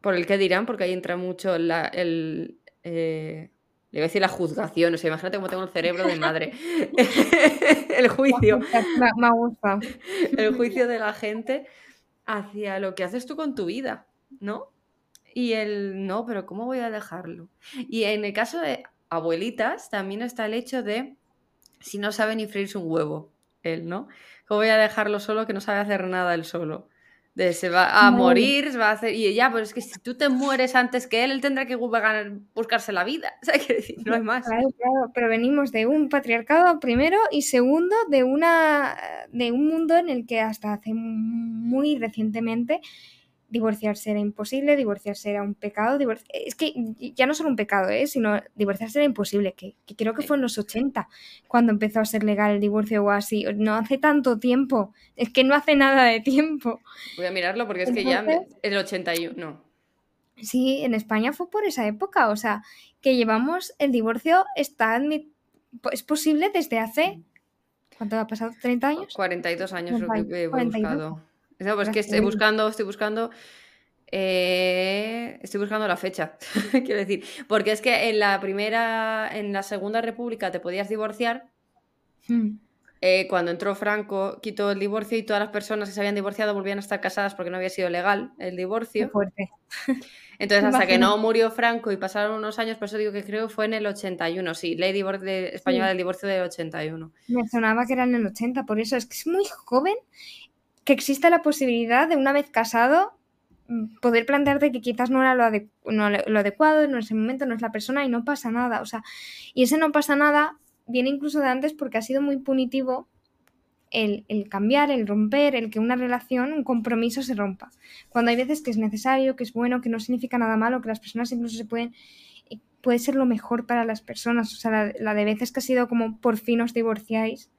por el que dirán, porque ahí entra mucho la, el... Eh, le voy a decir la juzgación, o sea, imagínate cómo tengo el cerebro de madre. <laughs> <laughs> el juicio. Me, gusta. <laughs> El juicio de la gente hacia lo que haces tú con tu vida, ¿no? Y el, no, pero ¿cómo voy a dejarlo? Y en el caso de abuelitas, también está el hecho de si no sabe ni freírse un huevo, él, ¿no? ¿Cómo voy a dejarlo solo que no sabe hacer nada él solo? De, se va a morir, se va a hacer. Y ya, pero es que si tú te mueres antes que él, él tendrá que buscarse la vida. <laughs> O sea, que decir, no hay más. Claro, claro, pero venimos de un patriarcado primero y segundo de una de un mundo en el que hasta hace muy recientemente divorciarse era imposible, divorciarse era un pecado, es que ya no solo un pecado, ¿eh? sino divorciarse era imposible, que, creo que fue en los 80 cuando empezó a ser legal el divorcio o así, no hace tanto tiempo, es que no hace nada de tiempo. Voy a mirarlo porque es que ya el 81, no. Sí, en España fue por esa época, o sea, que llevamos el divorcio está es posible desde hace ¿Cuánto ha pasado? ¿30 años? 42 años lo que he buscado. No, pues que estoy buscando, estoy buscando. Eh, estoy buscando la fecha, <laughs> quiero decir. Porque es que en la primera, en la segunda república te podías divorciar. Hmm. Eh, cuando entró Franco, quitó el divorcio y todas las personas que se habían divorciado volvían a estar casadas porque no había sido legal el divorcio. fuerte. <laughs> Entonces, hasta que no murió Franco y pasaron unos años, por eso digo que creo fue en el 81, sí, ley de española del divorcio del 81. Me sonaba que era en el 80, por eso es que es muy joven que exista la posibilidad de una vez casado mm, poder plantearte que quizás no era lo, lo, adecuado, no es el momento, no es la persona y no pasa nada. O sea, y ese no pasa nada viene incluso de antes porque ha sido muy punitivo el, cambiar, el romper, el que una relación, un compromiso se rompa. Cuando hay veces que es necesario, que es bueno, que no significa nada malo, que las personas incluso se pueden puede ser lo mejor para las personas. O sea, la de veces que ha sido como por fin os divorciáis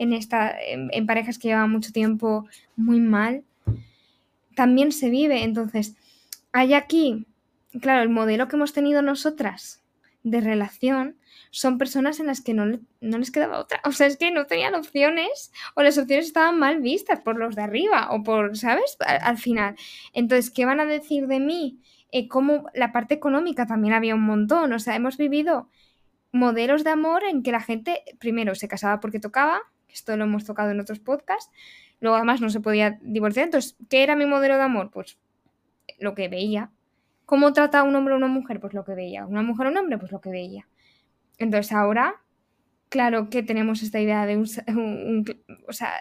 en, esta, en, parejas que llevan mucho tiempo muy mal, también se vive. Entonces, hay aquí, claro, el modelo que hemos tenido nosotras de relación son personas en las que no, no, les quedaba otra. <laughs> O sea, es que no tenían opciones o las opciones estaban mal vistas por los de arriba o por, ¿sabes? Al, final. Entonces, ¿qué van a decir de mí? Eh, como la parte económica también había un montón. O sea, hemos vivido modelos de amor en que la gente primero se casaba porque tocaba, esto lo hemos tocado en otros podcasts. Luego además no se podía divorciar. Entonces, ¿qué era mi modelo de amor? Pues lo que veía. ¿Cómo trata a un hombre a una mujer? Pues lo que veía. ¿Una mujer a un hombre? Pues lo que veía. Entonces ahora, claro que tenemos esta idea de un... o sea,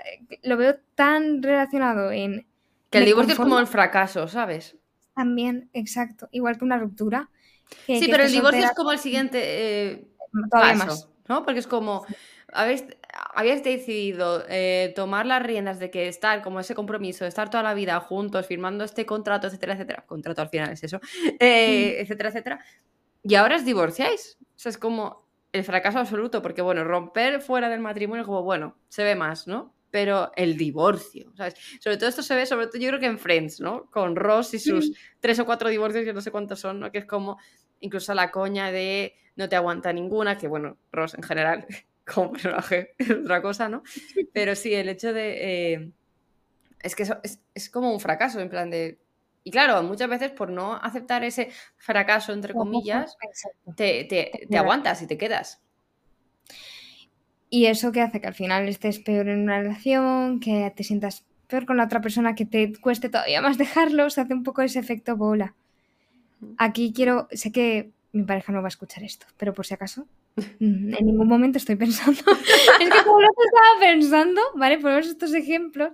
lo veo tan relacionado en... Que el divorcio es como el fracaso, ¿sabes? También, exacto. Igual que una ruptura. sí, pero el divorcio es como el siguiente eh, paso, ¿no? Porque es como, habéis, habías decidido eh, tomar las riendas de que estar como ese compromiso, estar toda la vida juntos, firmando este contrato, etcétera, etcétera. Contrato al final es eso, <laughs> eh, mm. etcétera, etcétera. Y ahora os divorciáis. O sea, es como el fracaso absoluto, porque bueno, romper fuera del matrimonio como, bueno, se ve más, ¿no? Pero el divorcio, ¿sabes? Sobre todo esto se ve, sobre todo yo creo que en Friends, ¿no? Con Ross y sus tres o cuatro divorcios, que no sé cuántos son, ¿no? Que es como incluso la coña de no te aguanta ninguna, que bueno, Ross en general <laughs> como personaje es <laughs> otra cosa, ¿no? Pero sí, el hecho de... Eh, es que es, es, como un fracaso, en plan de... Y claro, muchas veces por no aceptar ese fracaso, entre comillas, te, te, te aguantas y te quedas. Y eso que hace que al final estés peor en una relación, que te sientas peor con la otra persona, que te cueste todavía más dejarlo, se hace un poco ese efecto bola. Aquí quiero, sé que mi pareja no va a escuchar esto, pero por si acaso, en ningún momento estoy pensando. <laughs> es que como lo estaba pensando, ¿vale? Ponemos estos ejemplos.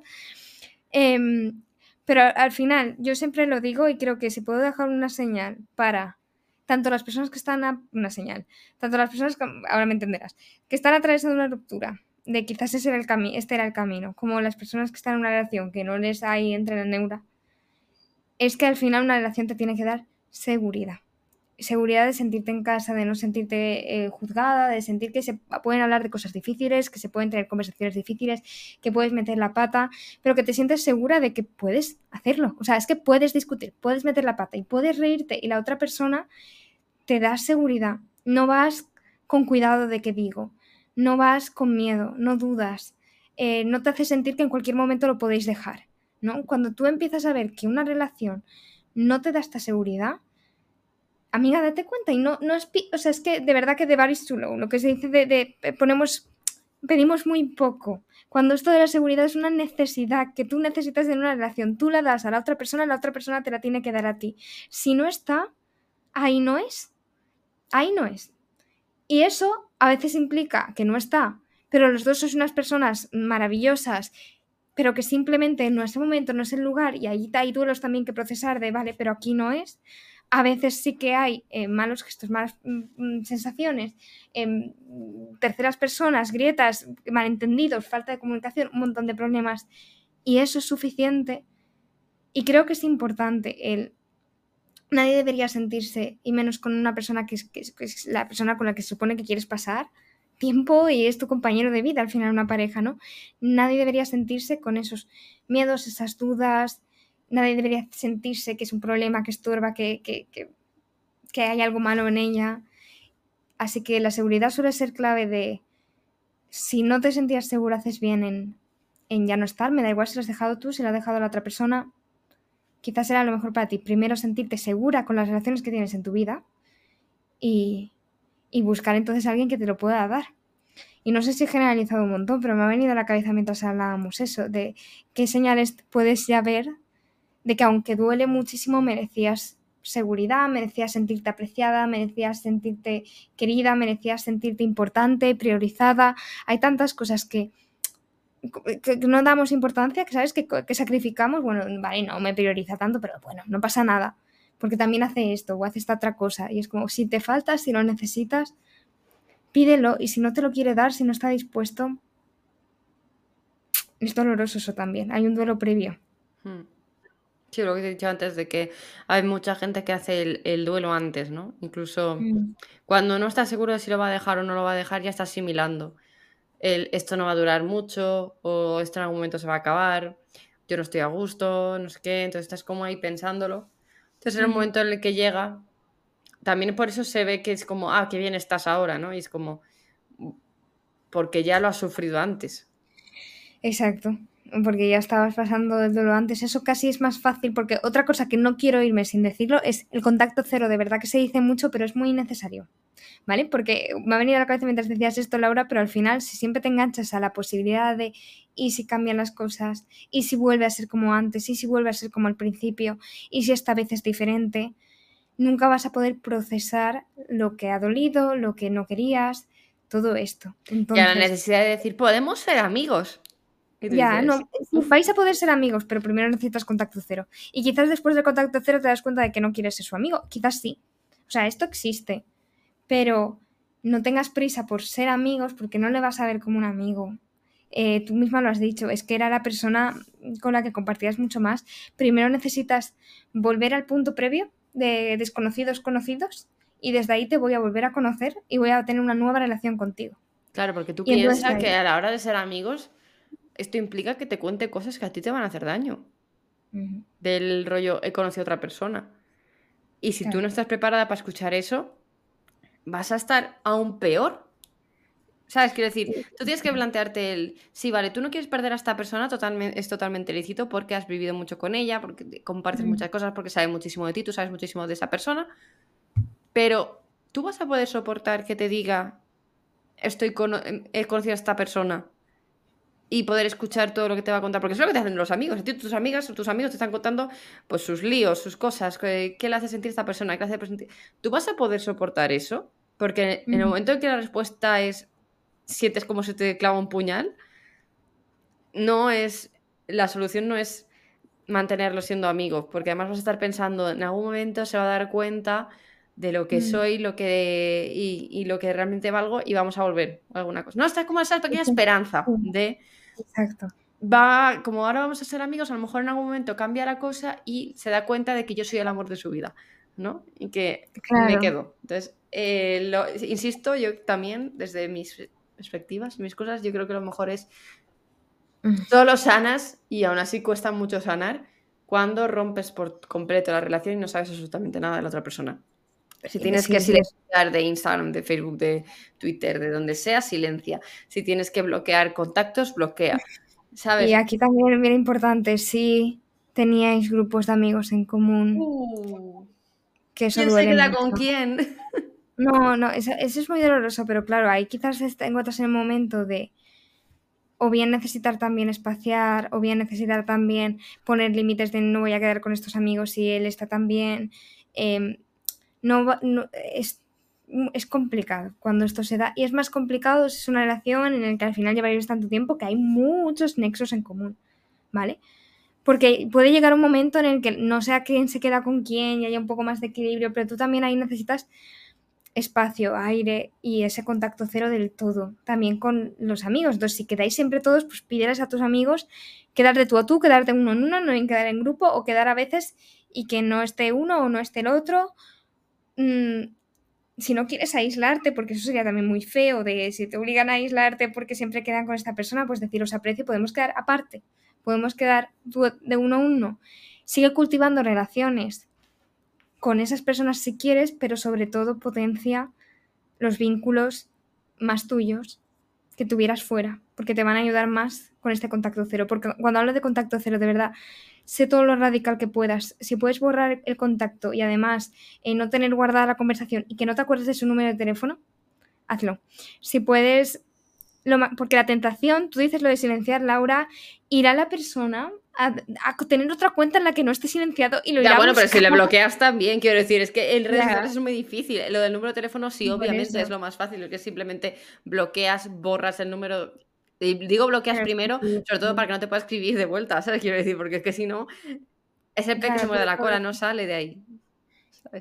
Em, pero al final, yo siempre lo digo y creo que si puedo dejar una señal para tanto las personas que están a una señal, tanto las personas que, ahora me entenderás, que están atravesando una ruptura, de quizás ese era el camino, este era el camino, como las personas que están en una relación que no les hay entre la neura, es que al final una relación te tiene que dar seguridad seguridad de sentirte en casa, de no sentirte eh, juzgada, de sentir que se pueden hablar de cosas difíciles, que se pueden tener conversaciones difíciles, que puedes meter la pata, pero que te sientes segura de que puedes hacerlo. O sea, es que puedes discutir, puedes meter la pata y puedes reírte y la otra persona te da seguridad. No vas con cuidado de qué digo, no vas con miedo, no dudas, eh, no te hace sentir que en cualquier momento lo podéis dejar. ¿no? Cuando tú empiezas a ver que una relación no te da esta seguridad, amiga, date cuenta y no, no es, o sea, es que de verdad que de baris chulo, lo que se dice de, eh, ponemos, pedimos muy poco. Cuando esto de la seguridad es una necesidad que tú necesitas en una relación, tú la das a la otra persona, la otra persona te la tiene que dar a ti. Si no está, ahí no es. Ahí no es. Y eso a veces implica que no está, pero los dos sois unas personas maravillosas, pero que simplemente no es el momento, no es el lugar, y ahí hay duelos también que procesar de, vale, pero aquí no es a veces sí que hay eh, malos gestos, malas mm, mm, sensaciones, em, terceras personas, grietas, malentendidos, falta de comunicación, un montón de problemas. Y eso es suficiente. Y creo que es importante el... Nadie debería sentirse, y menos con una persona que es, que es la persona con la que se supone que quieres pasar tiempo y es tu compañero de vida, al final una pareja, ¿no? Nadie debería sentirse con esos miedos, esas dudas, nadie debería sentirse que es un problema, que estorba, que, que, que, hay algo malo en ella. Así que la seguridad suele ser clave de si no te sentías segura, haces bien en, en ya no estar. Me da igual si lo has dejado tú, si lo ha dejado la otra persona. Quizás será lo mejor para ti. Primero sentirte segura con las relaciones que tienes en tu vida y, y buscar entonces a alguien que te lo pueda dar. Y no sé si he generalizado un montón, pero me ha venido a la cabeza mientras hablábamos eso, de qué señales puedes ya ver de que aunque duele muchísimo, merecías seguridad, merecías sentirte apreciada, merecías sentirte querida, merecías sentirte importante, priorizada. Hay tantas cosas que, no damos importancia, que sabes que, sacrificamos. Bueno, vale, no me prioriza tanto, pero bueno, no pasa nada, porque también hace esto o hace esta otra cosa. Y es como, si te falta, si lo necesitas, pídelo y si no te lo quiere dar, si no está dispuesto, es doloroso eso también. Hay un duelo previo. Hmm. Sí, lo que he dicho antes de que hay mucha gente que hace el, duelo antes, ¿no? Incluso mm. cuando no está seguro de si lo va a dejar o no lo va a dejar, ya está asimilando. El, esto no va a durar mucho, o esto en algún momento se va a acabar, yo no estoy a gusto, no sé qué, entonces estás como ahí pensándolo. Entonces en el mm. momento en el que llega, también por eso se ve que es como, ah, qué bien estás ahora, ¿no? Y es como, porque ya lo has sufrido antes. Exacto porque ya estabas pasando el dolor antes, eso casi es más fácil, porque otra cosa que no quiero irme sin decirlo es el contacto cero, de verdad que se dice mucho, pero es muy necesario, ¿vale? Porque me ha venido a la cabeza mientras decías esto, Laura, pero al final, si siempre te enganchas a la posibilidad de, y si cambian las cosas, y si vuelve a ser como antes, y si vuelve a ser como al principio, y si esta vez es diferente, nunca vas a poder procesar lo que ha dolido, lo que no querías, todo esto. Entonces, y la necesidad de decir, podemos ser amigos. Ya, no, vais a poder ser amigos, pero primero necesitas contacto cero. Y quizás después del contacto cero te das cuenta de que no quieres ser su amigo. Quizás sí. O sea, esto existe. Pero no tengas prisa por ser amigos porque no le vas a ver como un amigo. Eh, tú misma lo has dicho, es que era la persona con la que compartías mucho más. Primero necesitas volver al punto previo de desconocidos conocidos y desde ahí te voy a volver a conocer y voy a tener una nueva relación contigo. Claro, porque tú piensas que a la hora de ser amigos esto implica que te cuente cosas que a ti te van a hacer daño. Del rollo, he conocido a otra persona. Y si tú no estás preparada para escuchar eso, vas a estar aún peor. ¿Sabes? Quiero decir, tú tienes que plantearte el, sí, vale, tú no quieres perder a esta persona, totalmente, es totalmente lícito porque has vivido mucho con ella, porque compartes muchas cosas, porque sabe muchísimo de ti, tú sabes muchísimo de esa persona, pero tú vas a poder soportar que te diga, estoy he conocido a esta persona y poder escuchar todo lo que te va a contar, porque es lo que te hacen los amigos. tus amigas tus amigos te están contando pues sus líos, sus cosas, qué, le hace sentir esta persona, qué le hace sentir. ¿Tú vas a poder soportar eso? Porque en el momento en que la respuesta es sientes como se te clava un puñal, no es la solución no es mantenerlo siendo amigos, porque además vas a estar pensando en algún momento se va a dar cuenta de lo que soy lo que y, y, lo que realmente valgo y vamos a volver alguna cosa. No, está como esa pequeña esperanza de Exacto. Va, como ahora vamos a ser amigos, a lo mejor en algún momento cambia la cosa y se da cuenta de que yo soy el amor de su vida. ¿no? Y que me quedo. Entonces, eh, insisto, yo también, desde mis perspectivas, mis cosas, yo creo que lo mejor es todo lo sanas y aún así cuesta mucho sanar cuando rompes por completo la relación y no sabes absolutamente nada de la otra persona. Si tienes que silenciar de Instagram, de Facebook, de Twitter, de donde sea, silencia. Si tienes que bloquear contactos, bloquea. ¿Sabes? Y aquí también viene importante, si teníais grupos de amigos en común. Uh. que ¿Quién se queda con quién? No, no, eso, es muy doloroso, pero claro, ahí quizás encuentras en el momento de o bien necesitar también espaciar, o bien necesitar también poner límites de no voy a quedar con estos amigos si él está tan Em, no, es, es, complicado cuando esto se da. Y es más complicado si es una relación en la que al final llevaréis tanto tiempo que hay muchos nexos en común, ¿vale? Porque puede llegar un momento en el que no sea quién se queda con quién y haya un poco más de equilibrio, pero tú también ahí necesitas espacio, aire y ese contacto cero del todo. También con los amigos. Entonces, si quedáis siempre todos, pues pídeles a tus amigos quedar de tú a tú, quedarte uno en uno, no en quedar en grupo o quedar a veces y que no esté uno o no esté el otro. Mm, si no quieres aislarte, porque eso sería también muy feo, de si te obligan a aislarte porque siempre quedan con esta persona, pues deciros aprecio, podemos quedar aparte, podemos quedar de uno a uno. Sigue cultivando relaciones, con esas personas si quieres, pero sobre todo potencia los vínculos más tuyos que tuvieras fuera, porque te van a ayudar más con este contacto cero. Porque cuando hablo de contacto cero, de verdad, sé todo lo radical que puedas. Si puedes borrar el contacto y además eh, no tener guardada la conversación y que no te acuerdes de su número de teléfono, hazlo. Si puedes, lo, porque la tentación, tú dices lo de silenciar, Laura, irá la persona a, tener otra cuenta en la que no esté silenciado y lo Ya, bueno, pero si le bloqueas también, quiero decir, es que el redes es muy difícil. Lo del número de teléfono sí, obviamente es lo más fácil, que simplemente bloqueas, borras el número. Digo bloqueas primero, sobre todo para que no te pueda escribir de vuelta, ¿sabes? Quiero decir, porque es que si no, ese pez que se mueve de la cola, no sale de ahí.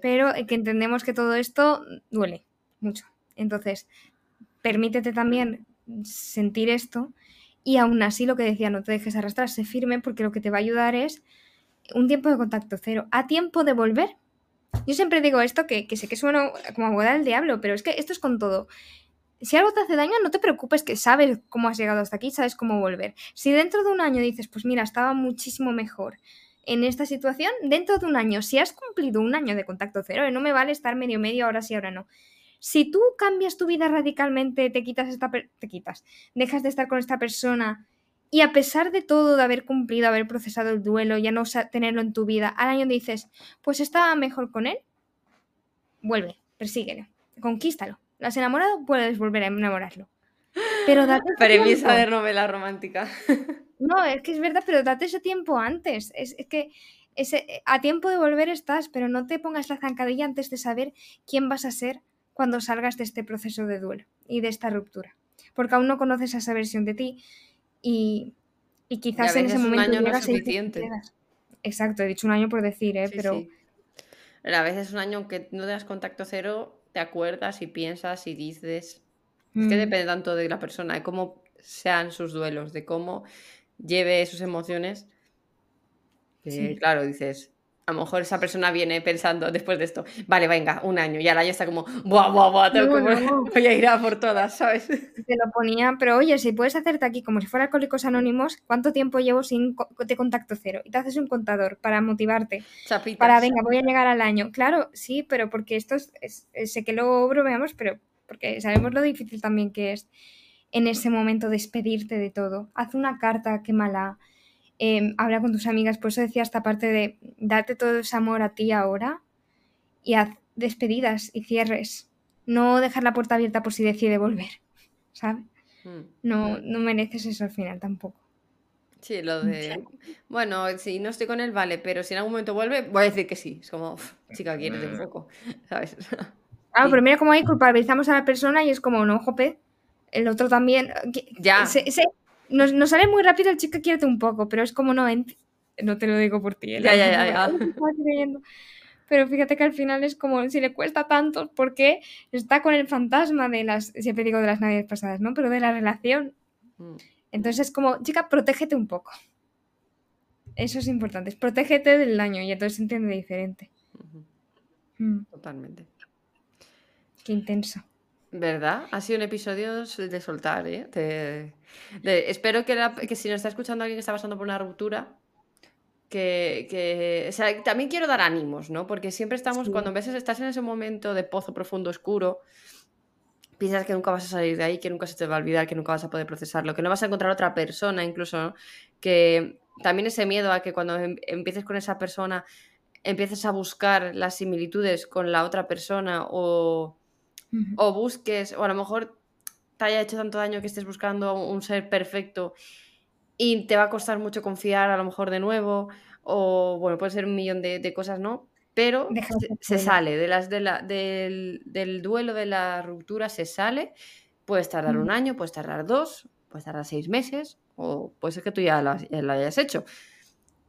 Pero que entendemos que todo esto duele mucho. Entonces, permítete también sentir esto y aún así, lo que decía, no te dejes arrastrar, sé firme, porque lo que te va a ayudar es un tiempo de contacto cero. A tiempo de volver. Yo siempre digo esto, que, sé que suena como abogada del diablo, pero es que esto es con todo. Si algo te hace daño, no te preocupes, que sabes cómo has llegado hasta aquí, sabes cómo volver. Si dentro de un año dices, pues mira, estaba muchísimo mejor en esta situación, dentro de un año, si has cumplido un año de contacto cero, no me vale estar medio medio, ahora sí, ahora no. Si tú cambias tu vida radicalmente, te quitas esta te quitas, dejas de estar con esta persona y a pesar de todo, de haber cumplido, haber procesado el duelo, ya no tenerlo en tu vida, al año dices, pues estaba mejor con él, vuelve, persíguelo, conquístalo. ¿Lo has enamorado? Puedes volver a enamorarlo. Pero date Premisa de novela romántica. <laughs> No, es que es verdad, pero date ese tiempo antes. Es, es que ese, a tiempo de volver estás, pero no te pongas la zancadilla antes de saber quién vas a ser cuando salgas de este proceso de duelo y de esta ruptura. Porque aún no conoces esa versión de ti y, quizás en ese momento un año no es suficiente. Exacto, he dicho un año por decir, ¿eh? pero... A veces un año que no das contacto cero, te acuerdas y piensas y dices... Es que mm. depende tanto de la persona, de cómo sean sus duelos, de cómo lleve sus emociones. claro, dices, a lo mejor esa persona viene pensando después de esto, vale, venga, un año, y al año está como, buah, buah, buah, tengo voy a ir a por todas, ¿sabes? Te lo ponía, pero oye, si puedes hacerte aquí como si fuera Alcohólicos Anónimos, ¿cuánto tiempo llevo sin de contacto cero? Y te haces un contador para motivarte. Para, venga, voy a llegar al año. Claro, sí, pero porque esto es, sé que lo bromeamos, pero porque sabemos lo difícil también que es en ese momento despedirte de todo. Haz una carta, quémala Em, habla con tus amigas. Por eso decía esta parte de darte todo ese amor a ti ahora y haz despedidas y cierres. No dejar la puerta abierta por si decide volver, <laughs> ¿sabes? Hmm. No, no mereces eso al final tampoco. Sí, lo de. Bueno, si no estoy con él, vale, pero si en algún momento vuelve, voy a decir que sí. Es como, chica, quieres un poco, <laughs> ¿sabes? Claro, pero mira cómo ahí culpabilizamos a la persona y es como, no, jope, el otro también. Ya. Nos, sale muy rápido el chico quiérete un poco, pero es como no, no te lo digo por ti. Ya, ya, ya, ya. Pero fíjate que al final es como si le cuesta tanto porque está con el fantasma de las, siempre digo de las navidades pasadas, ¿no? Pero de la relación. Mm. Entonces es como, chica, protégete un poco. Eso es importante, protégete del daño y entonces se entiende diferente. Mm, Totalmente. qué intenso. ¿Verdad? Ha sido un episodio de soltar, ¿eh? De- de- espero que, la- que si nos está escuchando alguien que está pasando por una ruptura, que, que- o sea, también quiero dar ánimos, ¿no? Porque siempre estamos, cuando a veces estás en ese momento de pozo profundo, oscuro, piensas que nunca vas a salir de ahí, que nunca se te va a olvidar, que nunca vas a poder procesarlo, que no vas a encontrar otra persona incluso, ¿no? Que también ese miedo a que cuando em- empieces con esa persona, empieces a buscar las similitudes con la otra persona o O busques, o a lo mejor te haya hecho tanto daño que estés buscando un ser perfecto y te va a costar mucho confiar a lo mejor de nuevo, o bueno, puede ser un millón de, de cosas, ¿no? Pero se, sale de las, de la, del, del duelo de la ruptura, se sale. Puedes tardar un año, puedes tardar dos, puedes tardar seis meses, o puede ser que tú ya lo, has- ya lo hayas hecho,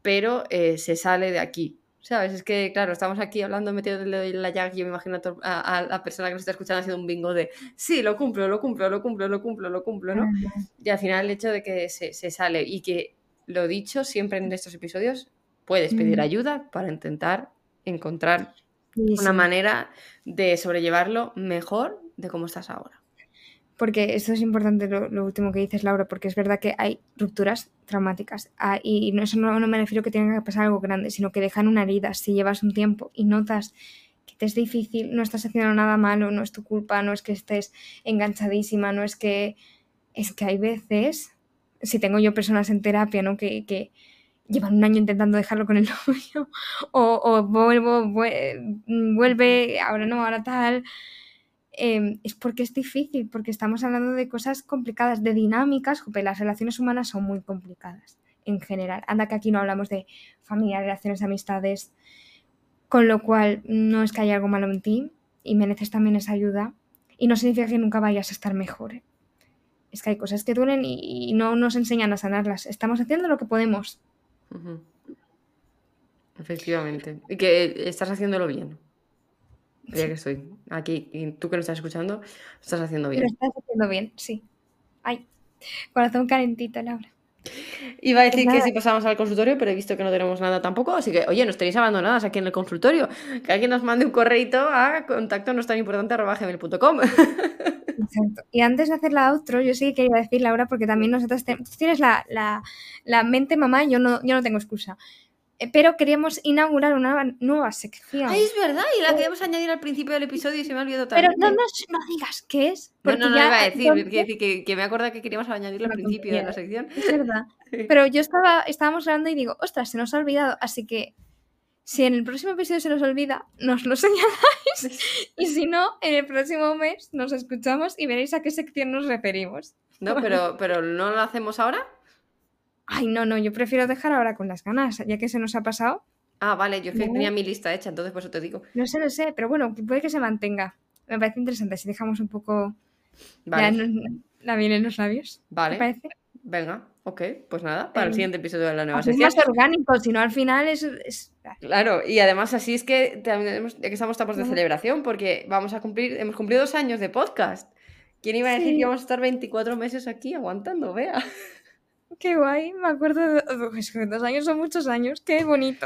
pero eh, se sale de aquí. ¿Sabes? Es que, claro, estamos aquí hablando, metido en la llaga, y yo me imagino a, la persona que nos está escuchando haciendo un bingo de sí, lo cumplo, lo cumplo, lo cumplo, lo cumplo, lo cumplo, ¿no? Y al final el hecho de que se, se sale y que lo dicho siempre en estos episodios, puedes pedir ayuda para intentar encontrar Sí, una manera de sobrellevarlo mejor de cómo estás ahora. Porque esto es importante lo, último que dices, Laura, porque es verdad que hay rupturas traumáticas. Ah, y no, eso no, no me refiero que tenga que pasar algo grande, sino que dejan una herida. Si llevas un tiempo y notas que te es difícil, no estás haciendo nada malo, no es tu culpa, no es que estés enganchadísima, no es que... Es que hay veces, si tengo yo personas en terapia, ¿no? Que, que llevan un año intentando dejarlo con el <laughs> novio, o, o vuelvo, vue- vuelve, ahora no, ahora tal eh, es porque es difícil, porque estamos hablando de cosas complicadas, de dinámicas, jope, las relaciones humanas son muy complicadas en general. Anda que aquí no hablamos de familia, relaciones, amistades, con lo cual no es que haya algo malo en ti y mereces también esa ayuda y no significa que nunca vayas a estar mejor. ¿eh? Es que hay cosas que duelen y, no nos enseñan a sanarlas. Estamos haciendo lo que podemos. Efectivamente. Y que estás haciéndolo bien. Ya que estoy aquí y tú que nos estás escuchando, lo estás haciendo Lo bien. estás haciendo bien, sí. Ay, corazón calentito, Laura. Iba a Pues decir que si pasamos al consultorio, pero he visto que no tenemos nada tampoco, así que, oye, no estaréis abandonadas aquí en el consultorio. Que alguien nos mande un correito a contacto no es tan importante arroba gmail.com. <laughs> Exacto. Y antes de hacer la outro, yo sí que quería decir, Laura, porque también nosotros te- tú tienes la, la- la mente mamá, yo no, yo no tengo excusa. Eh, Pero queríamos inaugurar una nueva, sección. Ay, es verdad, y la queríamos añadir al principio del episodio y se me ha olvidado también. Pero no, nos- no digas qué es. No, Porque no, no ya iba a decir, entonces- que, que me acuerdo que queríamos añadirlo al principio de la sección. Es verdad. <laughs> Pero yo estaba, estábamos hablando y digo, ostras, se nos ha olvidado. Así que si en el próximo episodio se nos olvida, nos lo <laughs> señaláis. Y si no, en el próximo mes nos escuchamos y veréis a qué sección nos referimos. No, pero, pero ¿no lo hacemos ahora? Ay, no, no, yo prefiero dejar ahora con las ganas, ya que se nos ha pasado. Ah, vale, yo No. tenía mi lista hecha, entonces por eso te digo. No sé, no sé, pero bueno, puede que se mantenga. Me parece interesante si dejamos un poco Vale, no- la miel en los labios. ¿Te vale, parece? venga, ok, pues nada, para el Eh, siguiente episodio de la nueva Así es sección. más orgánico, si no al final es... es- Claro, y además así es que tenemos, ya que estamos tapos de celebración, porque vamos a cumplir, hemos cumplido dos años de podcast. ¿Quién iba a decir Sí. que íbamos a estar 24 meses aquí aguantando? Vea. Qué guay, me acuerdo de... Uf, es que dos años son muchos años, qué bonito.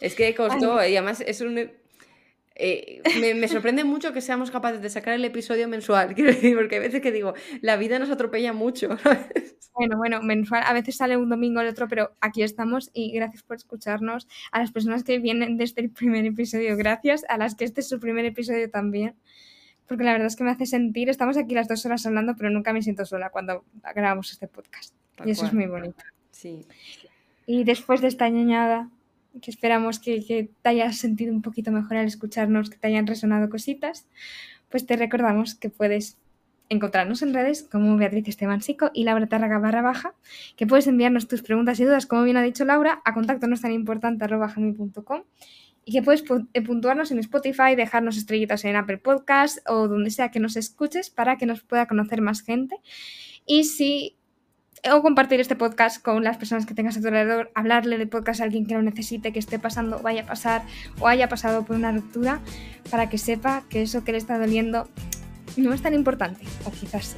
Es que costó, y además es un... eh, me, me sorprende mucho que seamos capaces de sacar el episodio mensual, <laughs> quiero decir, porque hay veces que digo, la vida nos atropella mucho. <laughs> Bueno, bueno, mensual, a veces sale un domingo el otro, pero aquí estamos y gracias por escucharnos. A las personas que vienen desde el primer episodio, gracias. A las que este es su primer episodio también. Porque la verdad es que me hace sentir, estamos aquí las dos horas hablando, pero nunca me siento sola cuando grabamos este podcast. Y eso es muy bonito. Sí. Y después de esta ñañada, que esperamos que, que te hayas sentido un poquito mejor al escucharnos, que te hayan resonado cositas, pues te recordamos que puedes encontrarnos en redes como Beatriz Esteban Sico y Laura Tárraga barra baja, que puedes enviarnos tus preguntas y dudas, como bien ha dicho Laura, a contacto no es tan importante arroba gmail.com y que puedes pu- eh, puntuarnos en Spotify, dejarnos estrellitas en Apple Podcast o donde sea que nos escuches para que nos pueda conocer más gente. Y si o compartir este podcast con las personas que tengas a tu alrededor, hablarle de podcast a alguien que lo necesite, que esté pasando, vaya a pasar o haya pasado por una ruptura, para que sepa que eso que le está doliendo no es tan importante, o quizás.